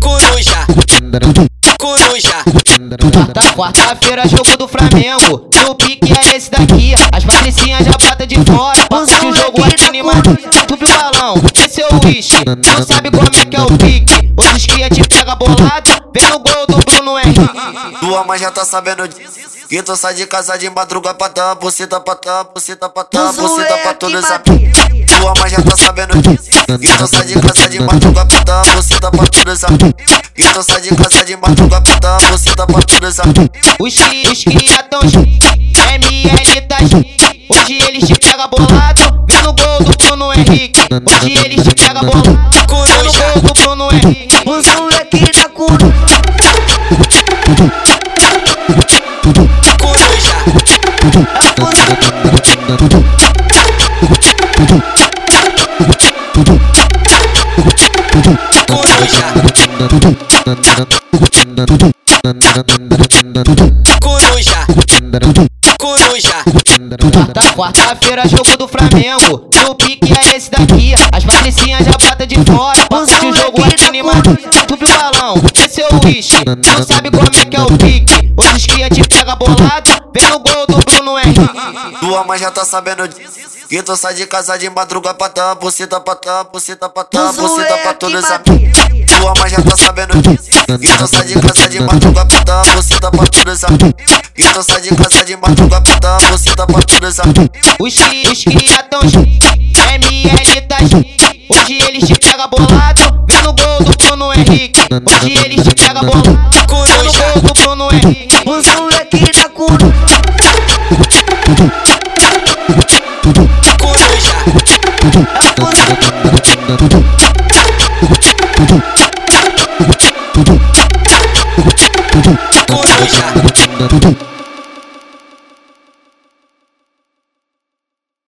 Coruja, coruja. Quarta- Quarta-feira, jogo do Flamengo. E o pique é esse daqui. As patricinhas já bota de fora. Passa o jogo aqui animado. Tu viu balão? Esse é o uísque. Não sabe como é que é o pique. Outros cria te pega bolado. Vem no gol do Bruno Henrique. Tua mãe já tá sabendo disso. Que tu sai de casa de madruga pra dar buceta pra dar buceta pra dar buceta pra todos os amigos. Tua mãe já tá sabendo disso. Que tu sai de casa de madruga pra dar buceta pra amigos. Que tu sai de casa de madruga pra dar buceta pra os amigos. Os cri- os cria tão ML tá Hoje eles te pega bolado. Vem no gol do Bruno Henrique. Hoje eles te pega bolado. Coruja, gol do Bruno Henrique. Os moleque da coruja. coruja. Coruja, coruja. Coruja, Quarta- Quarta-feira, jogo do Flamengo. E o pique é esse daqui. As patricinhas já bota de fora. Passa o jogo aqui animado. Tu viu balão? Esse é o uísque. Não sabe como é que é o pique. Outros cria te pega bolado. Vem no gol do Bruno Henrique. Tua mãe já tá sabendo disso. Que tu sai de casa de madruga pra dar buceta pra dar buceta pra dar buceta pra todos os amigos. Tua mãe já tá sabendo disso. Que tu sai de casa de madruga pra dar buceta pra todos os amigos. Que tu sai de casa de madruga pra dar buceta pra todos os amigos. Os tão ML tá Hoje eles te pega bolado. Vem no gol do Bruno Henrique. Hoje eles te pega bolado. Coruja, gol do Bruno Henrique. 痛痛，加加，如果加痛痛，加加，如果加痛痛。